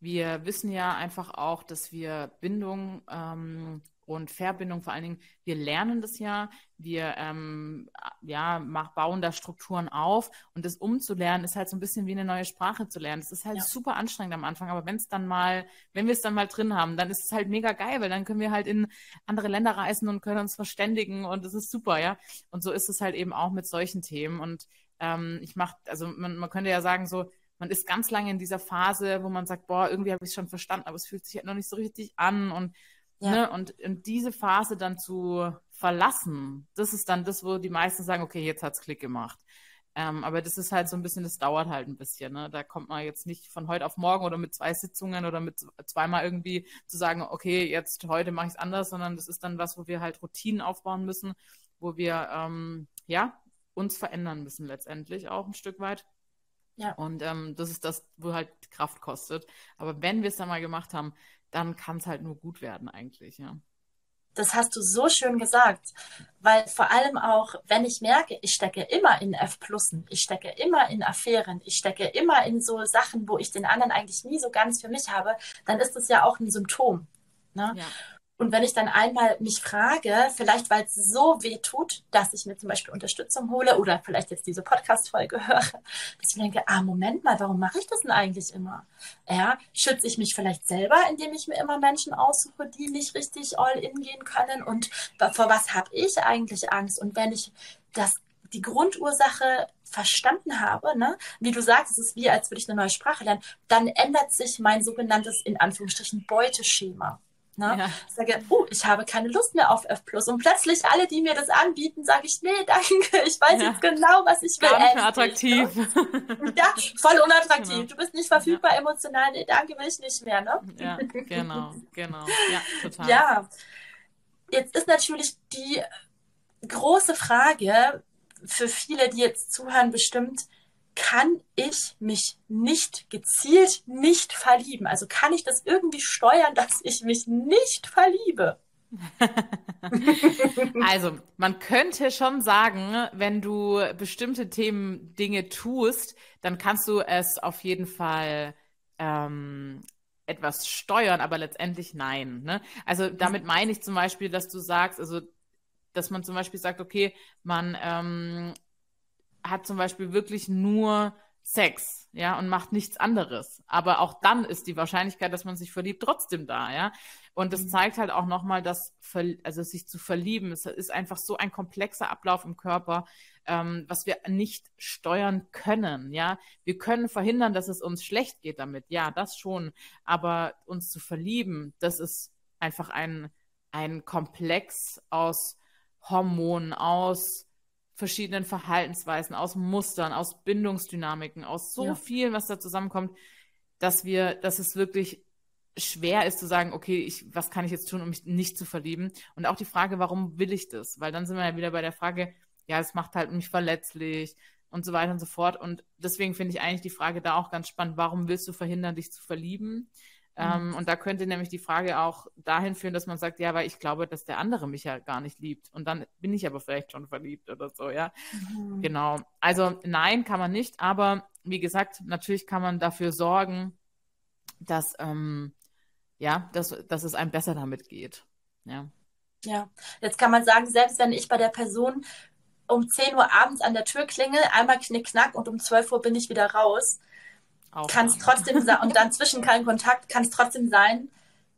wir wissen ja einfach auch, dass wir Bindung ähm, und Verbindung vor allen Dingen, wir lernen das ja, wir ähm, ja, mach, bauen da Strukturen auf und das umzulernen ist halt so ein bisschen wie eine neue Sprache zu lernen. Das ist halt ja. super anstrengend am Anfang, aber wenn es dann mal, wenn wir es dann mal drin haben, dann ist es halt mega geil, weil dann können wir halt in andere Länder reisen und können uns verständigen und das ist super, ja. Und so ist es halt eben auch mit solchen Themen und ähm, ich mache, also man, man könnte ja sagen so, man ist ganz lange in dieser Phase, wo man sagt, boah, irgendwie habe ich es schon verstanden, aber es fühlt sich halt noch nicht so richtig an und ja. Ne? Und, und diese Phase dann zu verlassen, das ist dann das, wo die meisten sagen, okay, jetzt hat es Klick gemacht. Ähm, aber das ist halt so ein bisschen, das dauert halt ein bisschen. Ne? Da kommt man jetzt nicht von heute auf morgen oder mit zwei Sitzungen oder mit zweimal irgendwie zu sagen, okay, jetzt heute mache ich es anders, sondern das ist dann was, wo wir halt Routinen aufbauen müssen, wo wir ähm, ja uns verändern müssen letztendlich auch ein Stück weit. Ja. Und ähm, das ist das, wo halt Kraft kostet. Aber wenn wir es dann mal gemacht haben, dann kann es halt nur gut werden eigentlich, ja. Das hast du so schön gesagt, weil vor allem auch, wenn ich merke, ich stecke immer in F-Plussen, ich stecke immer in Affären, ich stecke immer in so Sachen, wo ich den anderen eigentlich nie so ganz für mich habe, dann ist das ja auch ein Symptom. Ne? Ja. Und wenn ich dann einmal mich frage, vielleicht weil es so weh tut, dass ich mir zum Beispiel Unterstützung hole oder vielleicht jetzt diese Podcast-Folge höre, dass ich mir denke, ah, Moment mal, warum mache ich das denn eigentlich immer? Ja, schütze ich mich vielleicht selber, indem ich mir immer Menschen aussuche, die nicht richtig all in gehen können? Und vor was habe ich eigentlich Angst? Und wenn ich das die Grundursache verstanden habe, ne, wie du sagst, es ist wie, als würde ich eine neue Sprache lernen, dann ändert sich mein sogenanntes, in Anführungsstrichen, Beuteschema. Ne? Ja. Ich sage, oh, ich habe keine Lust mehr auf F+. Und plötzlich alle, die mir das anbieten, sage ich, nee, danke, ich weiß ja. jetzt genau, was ich will. Gar nicht mehr attraktiv. Ne? Ja, voll unattraktiv. Genau. Du bist nicht verfügbar ja. emotional, nee, danke, will ich nicht mehr. Ne? Ja, genau, genau. Ja, total. Ja, jetzt ist natürlich die große Frage für viele, die jetzt zuhören, bestimmt, kann ich mich nicht gezielt nicht verlieben? Also kann ich das irgendwie steuern, dass ich mich nicht verliebe? also, man könnte schon sagen, wenn du bestimmte Themen, Dinge tust, dann kannst du es auf jeden Fall ähm, etwas steuern, aber letztendlich nein. Ne? Also damit meine ich zum Beispiel, dass du sagst, also dass man zum Beispiel sagt, okay, man ähm, hat zum Beispiel wirklich nur Sex, ja, und macht nichts anderes. Aber auch dann ist die Wahrscheinlichkeit, dass man sich verliebt, trotzdem da, ja. Und das mhm. zeigt halt auch nochmal, dass, also sich zu verlieben, es ist einfach so ein komplexer Ablauf im Körper, ähm, was wir nicht steuern können, ja. Wir können verhindern, dass es uns schlecht geht damit, ja, das schon. Aber uns zu verlieben, das ist einfach ein, ein Komplex aus Hormonen, aus verschiedenen Verhaltensweisen, aus Mustern, aus Bindungsdynamiken, aus so ja. viel, was da zusammenkommt, dass wir, dass es wirklich schwer ist zu sagen, okay, ich, was kann ich jetzt tun, um mich nicht zu verlieben? Und auch die Frage, warum will ich das? Weil dann sind wir ja wieder bei der Frage, ja, es macht halt mich verletzlich und so weiter und so fort. Und deswegen finde ich eigentlich die Frage da auch ganz spannend, warum willst du verhindern, dich zu verlieben? Ähm, mhm. und da könnte nämlich die Frage auch dahin führen, dass man sagt, ja, weil ich glaube, dass der andere mich ja gar nicht liebt. Und dann bin ich aber vielleicht schon verliebt oder so, ja. Mhm. Genau. Also nein, kann man nicht. Aber wie gesagt, natürlich kann man dafür sorgen, dass, ähm, ja, dass, dass es einem besser damit geht. Ja. Ja, jetzt kann man sagen, selbst wenn ich bei der Person um 10 Uhr abends an der Tür klingel, einmal knick, knack und um 12 Uhr bin ich wieder raus, kann es trotzdem sein, und dann zwischen keinen Kontakt kann es trotzdem sein,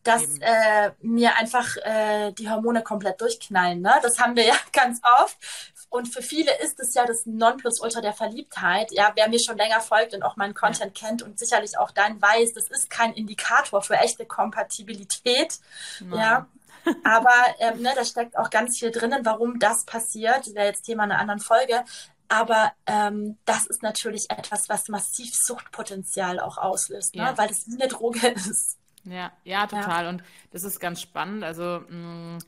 dass äh, mir einfach äh, die Hormone komplett durchknallen. Ne? Das haben wir ja ganz oft. Und für viele ist es ja das Nonplusultra der Verliebtheit. Ja, wer mir schon länger folgt und auch meinen Content ja. kennt und sicherlich auch dein weiß, das ist kein Indikator für echte Kompatibilität. Nein. Ja. Aber ähm, ne, da steckt auch ganz viel drinnen, warum das passiert. Das wäre jetzt Thema einer anderen Folge. Aber ähm, das ist natürlich etwas, was massiv Suchtpotenzial auch auslöst, ne? weil es wie eine Droge ist. Ja, ja, total. Ja. Und das ist ganz spannend. Also, mh, mm,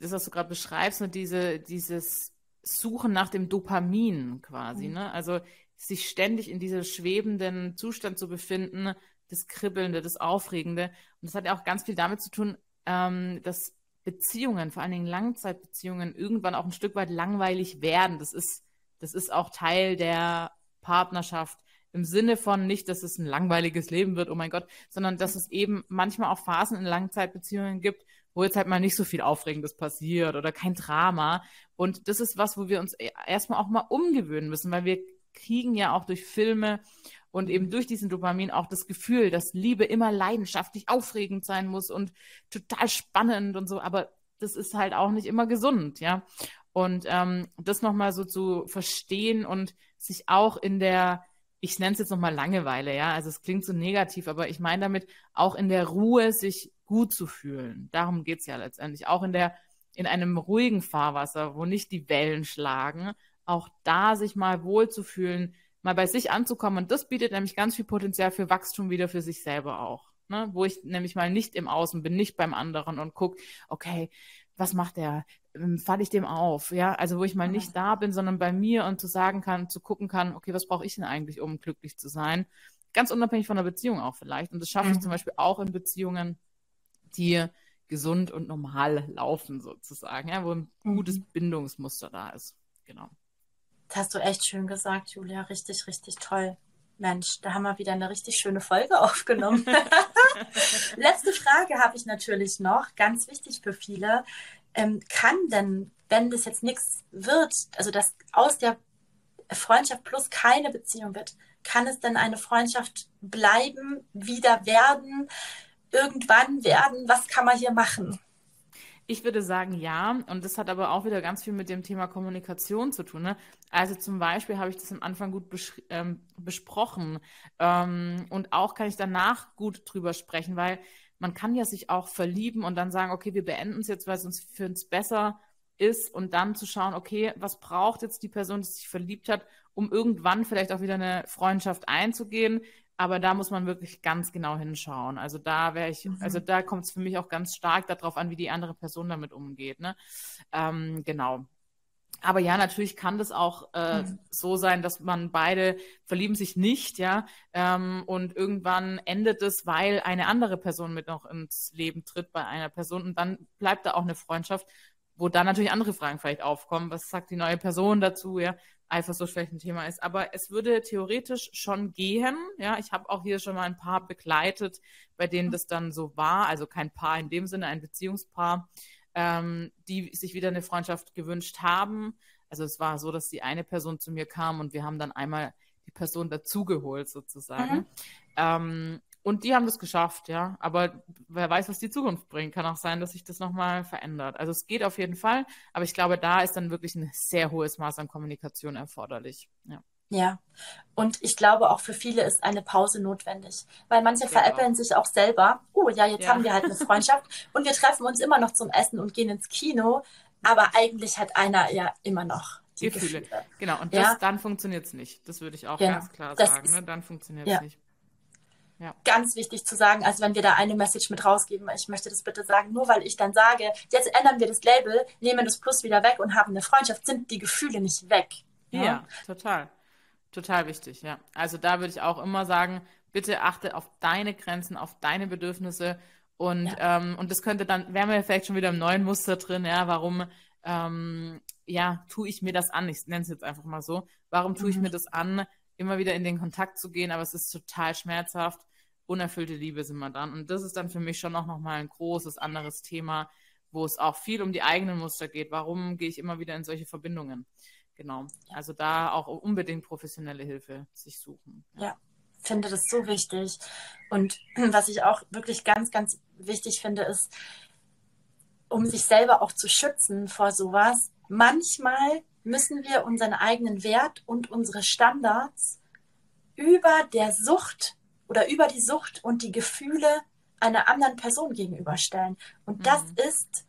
das, was du gerade beschreibst, ne, diese, dieses Suchen nach dem Dopamin quasi, mhm. ne? Also sich ständig in diesem schwebenden Zustand zu befinden, das Kribbelnde, das Aufregende. Und das hat ja auch ganz viel damit zu tun, ähm, dass Beziehungen, vor allen Dingen Langzeitbeziehungen, irgendwann auch ein Stück weit langweilig werden. Das ist das ist auch Teil der Partnerschaft. Im Sinne von nicht, dass es ein langweiliges Leben wird, oh mein Gott, sondern dass es eben manchmal auch Phasen in Langzeitbeziehungen gibt, wo jetzt halt mal nicht so viel Aufregendes passiert oder kein Drama. Und das ist was, wo wir uns e-, erstmal auch mal umgewöhnen müssen, weil wir kriegen ja auch durch Filme und eben durch diesen Dopamin auch das Gefühl, dass Liebe immer leidenschaftlich aufregend sein muss und total spannend und so. Aber das ist halt auch nicht immer gesund, ja. Und ähm, das nochmal so zu verstehen und sich auch in der, ich nenne es jetzt nochmal Langeweile, ja, also es klingt so negativ, aber ich meine damit auch in der Ruhe sich gut zu fühlen. Darum geht's ja letztendlich. Auch in der, in einem ruhigen Fahrwasser, wo nicht die Wellen schlagen, auch da sich mal wohlzufühlen, mal bei sich anzukommen. Und das bietet nämlich ganz viel Potenzial für Wachstum wieder für sich selber auch. ne? wo ich nämlich mal nicht im Außen bin, nicht beim anderen und gucke, okay, was macht der? Falle ich dem auf? Ja, also wo ich mal nicht da bin, sondern bei mir und zu sagen kann, zu gucken kann, okay, was brauche ich denn eigentlich, um glücklich zu sein? Ganz unabhängig von der Beziehung auch vielleicht. Und das schaffe mhm. ich zum Beispiel auch in Beziehungen, die gesund und normal laufen sozusagen, ja, wo ein mhm. gutes Bindungsmuster da ist. Genau. Das hast du echt schön gesagt, Julia. Richtig, richtig toll. Mensch, da haben wir wieder eine richtig schöne Folge aufgenommen. Letzte Frage habe ich natürlich noch, ganz wichtig für viele. Ähm, kann denn, wenn das jetzt nichts wird, also dass aus der Freundschaft plus keine Beziehung wird, kann es denn eine Freundschaft bleiben, wieder werden, irgendwann werden? Was kann man hier machen? Ich würde sagen, ja. Und das hat aber auch wieder ganz viel mit dem Thema Kommunikation zu tun. Ne? Also zum Beispiel habe ich das am Anfang gut ähm, besprochen. Ähm, und auch kann ich danach gut drüber sprechen, weil man kann ja sich auch verlieben und dann sagen, okay, wir beenden es jetzt, weil es uns für uns besser ist und dann zu schauen, okay, was braucht jetzt die Person, die sich verliebt hat, um irgendwann vielleicht auch wieder eine Freundschaft einzugehen. Aber da muss man wirklich ganz genau hinschauen. Also da wäre ich, mhm. also da kommt es für mich auch ganz stark darauf an, wie die andere Person damit umgeht. Ne? Ähm, genau. Aber ja, natürlich kann das auch äh, mhm. so sein, dass man beide verlieben sich nicht, ja, ähm, und irgendwann endet es, weil eine andere Person mit noch ins Leben tritt bei einer Person und dann bleibt da auch eine Freundschaft, wo dann natürlich andere Fragen vielleicht aufkommen. Was sagt die neue Person dazu, ja? Eifersucht vielleicht ein Thema ist. Aber es würde theoretisch schon gehen. Ja, ich habe auch hier schon mal ein Paar begleitet, bei denen mhm. das dann so war. Also kein Paar in dem Sinne, ein Beziehungspaar, ähm, die sich wieder eine Freundschaft gewünscht haben. Also es war so, dass die eine Person zu mir kam und wir haben dann einmal die Person dazugeholt sozusagen. Mhm. Ähm, und die haben das geschafft, ja. Aber wer weiß, was die Zukunft bringt. Kann auch sein, dass sich das nochmal verändert. Also es geht auf jeden Fall, aber ich glaube, da ist dann wirklich ein sehr hohes Maß an Kommunikation erforderlich. Ja. Ja, und ich glaube auch für viele ist eine Pause notwendig, weil manche ja. veräppeln sich auch selber. Oh ja, jetzt ja. haben wir halt eine Freundschaft und wir treffen uns immer noch zum Essen und gehen ins Kino, aber eigentlich hat einer ja immer noch die Gefühle. Gefühle. Genau, und das, ja? dann funktioniert es nicht. Das würde ich auch genau. ganz klar sagen. ne? Dann funktioniert es nicht. Ja. Ganz wichtig zu sagen, also wenn wir da eine Message mit rausgeben, ich möchte das bitte sagen, nur weil ich dann sage, jetzt ändern wir das Label, nehmen das Plus wieder weg und haben eine Freundschaft, sind die Gefühle nicht weg. Ja, ja total. Total wichtig, ja. Also da würde ich auch immer sagen, bitte achte auf deine Grenzen, auf deine Bedürfnisse und, ja. ähm, und das könnte dann, wären wir vielleicht schon wieder im neuen Muster drin, ja, warum, ähm, ja, tue ich mir das an? Ich nenne es jetzt einfach mal so. Warum tue ich mhm. mir das an, immer wieder in den Kontakt zu gehen, aber es ist total schmerzhaft unerfüllte Liebe sind wir dann. Und das ist dann für mich schon auch nochmal ein großes anderes Thema, wo es auch viel um die eigenen Muster geht. Warum gehe ich immer wieder in solche Verbindungen? Genau. Also da auch unbedingt professionelle Hilfe sich suchen. Ja. ja finde das so wichtig. Und was ich auch wirklich ganz, ganz wichtig finde, ist, um sich selber auch zu schützen vor sowas, manchmal müssen wir unseren eigenen Wert und unsere Standards über der Sucht oder über die Sucht und die Gefühle einer anderen Person gegenüberstellen. Und mhm. das ist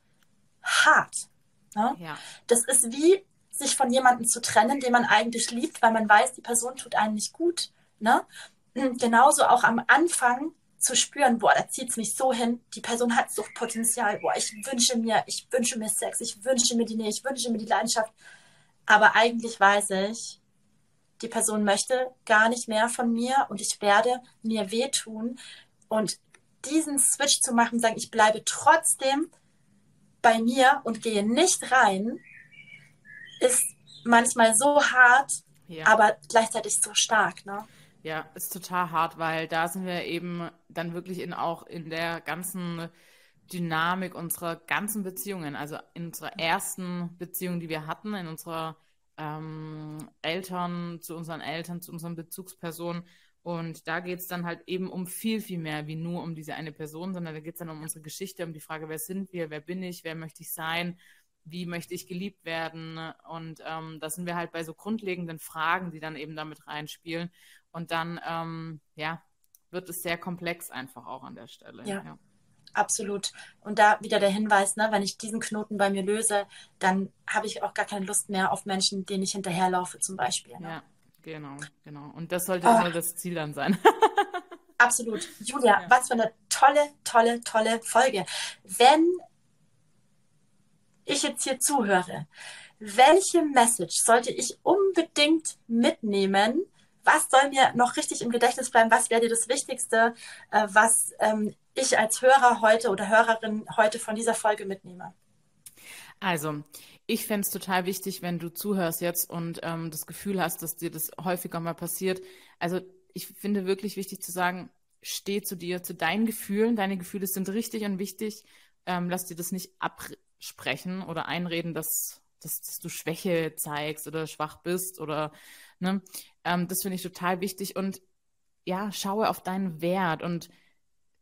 hart. Ne? Ja. Das ist wie sich von jemandem zu trennen, den man eigentlich liebt, weil man weiß, die Person tut einem nicht gut. Ne? Genauso auch am Anfang zu spüren, boah, da zieht es mich so hin, die Person hat Suchtpotenzial, boah, ich wünsche mir, ich wünsche mir Sex, ich wünsche mir die Nähe, ich wünsche mir die Leidenschaft. Aber eigentlich weiß ich, die Person möchte gar nicht mehr von mir und ich werde mir wehtun. Und diesen Switch zu machen, sagen, ich bleibe trotzdem bei mir und gehe nicht rein, ist manchmal so hart, ja. aber gleichzeitig so stark, ne? Ja, ist total hart, weil da sind wir eben dann wirklich in auch in der ganzen Dynamik unserer ganzen Beziehungen, also in unserer ersten Beziehung, die wir hatten, in unserer ähm, Eltern, zu unseren Eltern, zu unseren Bezugspersonen. Und da geht es dann halt eben um viel, viel mehr wie nur um diese eine Person, sondern da geht es dann um unsere Geschichte, um die Frage, wer sind wir, wer bin ich, wer möchte ich sein, wie möchte ich geliebt werden. Und ähm, da sind wir halt bei so grundlegenden Fragen, die dann eben damit reinspielen. Und dann, ähm, ja, wird es sehr komplex einfach auch an der Stelle. ja. ja. Absolut. Und da wieder der Hinweis, ne, wenn ich diesen Knoten bei mir löse, dann habe ich auch gar keine Lust mehr auf Menschen, denen ich hinterherlaufe, zum Beispiel. Ne? Ja, genau, genau. Und das sollte oh. das Ziel dann sein. absolut. Julia, ja. was für eine tolle, tolle, tolle Folge. Wenn ich jetzt hier zuhöre, welche Message sollte ich unbedingt mitnehmen? Was soll mir noch richtig im Gedächtnis bleiben? Was wäre dir das Wichtigste, äh, was ähm, ich als Hörer heute oder Hörerin heute von dieser Folge mitnehme? Also, ich fände es total wichtig, wenn du zuhörst jetzt und ähm, das Gefühl hast, dass dir das häufiger mal passiert. Also, ich finde wirklich wichtig zu sagen, steh zu dir, zu deinen Gefühlen. Deine Gefühle sind richtig und wichtig. Ähm, lass dir das nicht absprechen oder einreden, dass, dass, dass du Schwäche zeigst oder schwach bist oder ne. Ähm, das finde ich total wichtig. Und ja, schaue auf deinen Wert und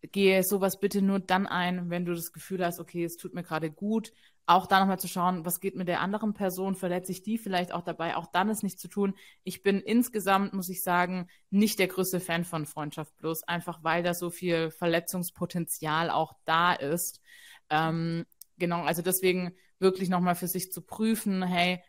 gehe sowas bitte nur dann ein, wenn du das Gefühl hast, okay, es tut mir gerade gut. Auch da nochmal zu schauen, was geht mit der anderen Person, verletze ich die vielleicht auch dabei, auch dann ist nichts zu tun. Ich bin insgesamt, muss ich sagen, nicht der größte Fan von Freundschaft Plus, einfach weil da so viel Verletzungspotenzial auch da ist. Ähm, genau, also deswegen wirklich nochmal für sich zu prüfen, hey,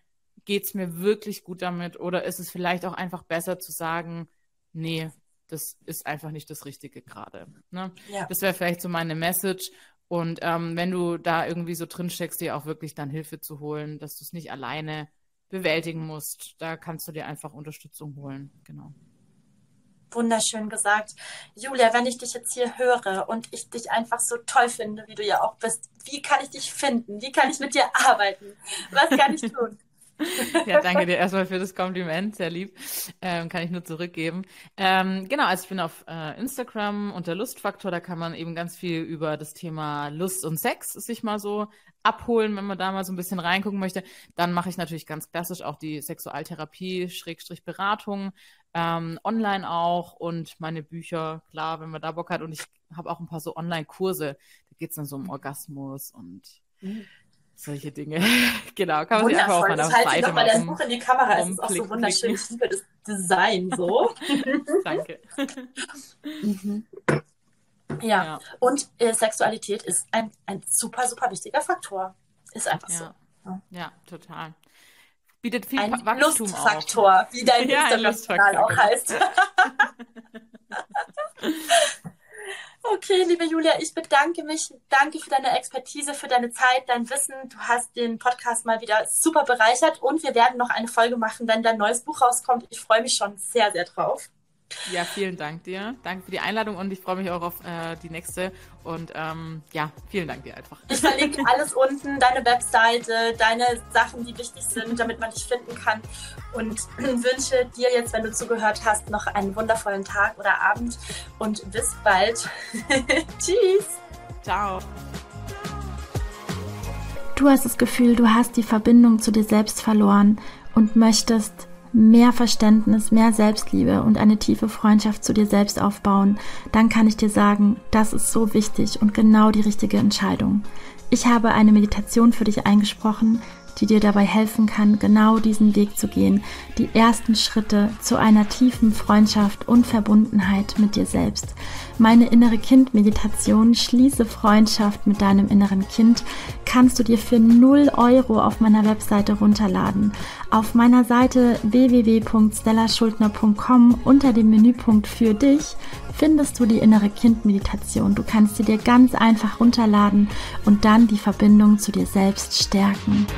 geht's mir wirklich gut damit oder ist es vielleicht auch einfach besser zu sagen, nee, das ist einfach nicht das Richtige gerade. Ne? Ja. Das wäre vielleicht so meine Message. Und ähm, wenn du da irgendwie so drin steckst, dir auch wirklich dann Hilfe zu holen, dass du es nicht alleine bewältigen musst, da kannst du dir einfach Unterstützung holen. Genau. Wunderschön gesagt. Julia, wenn ich dich jetzt hier höre und ich dich einfach so toll finde, wie du ja auch bist, wie kann ich dich finden? Wie kann ich mit dir arbeiten? Was kann ich tun? ja, danke dir erstmal für das Kompliment, sehr lieb. Ähm, kann ich nur zurückgeben. Ähm, genau, also ich bin auf äh, Instagram unter Lustfaktor, da kann man eben ganz viel über das Thema Lust und Sex sich mal so abholen, wenn man da mal so ein bisschen reingucken möchte. Dann mache ich natürlich ganz klassisch auch die Sexualtherapie, Schrägstrich Beratung, ähm, online auch und meine Bücher, klar, wenn man da Bock hat. Und ich habe auch ein paar so Online-Kurse, da geht es dann so um Orgasmus und mhm solche Dinge. genau, kann man sich einfach auf meiner das Seite noch mal dein Buch in die Kamera, es ist auch so wunderschön. Ich liebe das Design so. Danke. mhm. ja. ja, und äh, Sexualität ist ein, ein super, super wichtiger Faktor. Ist einfach ja. so. Ja, total. Bietet viel ein Wachstum Lustfaktor, auch. wie dein ja, Instagram-Kanal auch genau. heißt. Okay, liebe Julia, ich bedanke mich. Danke für deine Expertise, für deine Zeit, dein Wissen. Du hast den Podcast mal wieder super bereichert und wir werden noch eine Folge machen, wenn dein neues Buch rauskommt. Ich freue mich schon sehr, sehr drauf. Ja, vielen Dank dir. Danke für die Einladung und ich freue mich auch auf äh, die nächste. Und ähm, ja, vielen Dank dir einfach. Ich verlinke alles unten, deine Webseite, deine Sachen, die wichtig sind, damit man dich finden kann. Und wünsche dir jetzt, wenn du zugehört hast, noch einen wundervollen Tag oder Abend und bis bald. Tschüss. Ciao. Du hast das Gefühl, du hast die Verbindung zu dir selbst verloren und möchtest mehr Verständnis, mehr Selbstliebe und eine tiefe Freundschaft zu dir selbst aufbauen, dann kann ich dir sagen, das ist so wichtig und genau die richtige Entscheidung. Ich habe eine Meditation für dich eingesprochen, die dir dabei helfen kann, genau diesen Weg zu gehen, die ersten Schritte zu einer tiefen Freundschaft und Verbundenheit mit dir selbst. Meine innere Kind-Meditation Schließe Freundschaft mit deinem inneren Kind kannst du dir für 0 Euro auf meiner Webseite runterladen. Auf meiner Seite www.stellaschuldner.com unter dem Menüpunkt für dich findest du die innere Kind-Meditation. Du kannst sie dir ganz einfach runterladen und dann die Verbindung zu dir selbst stärken.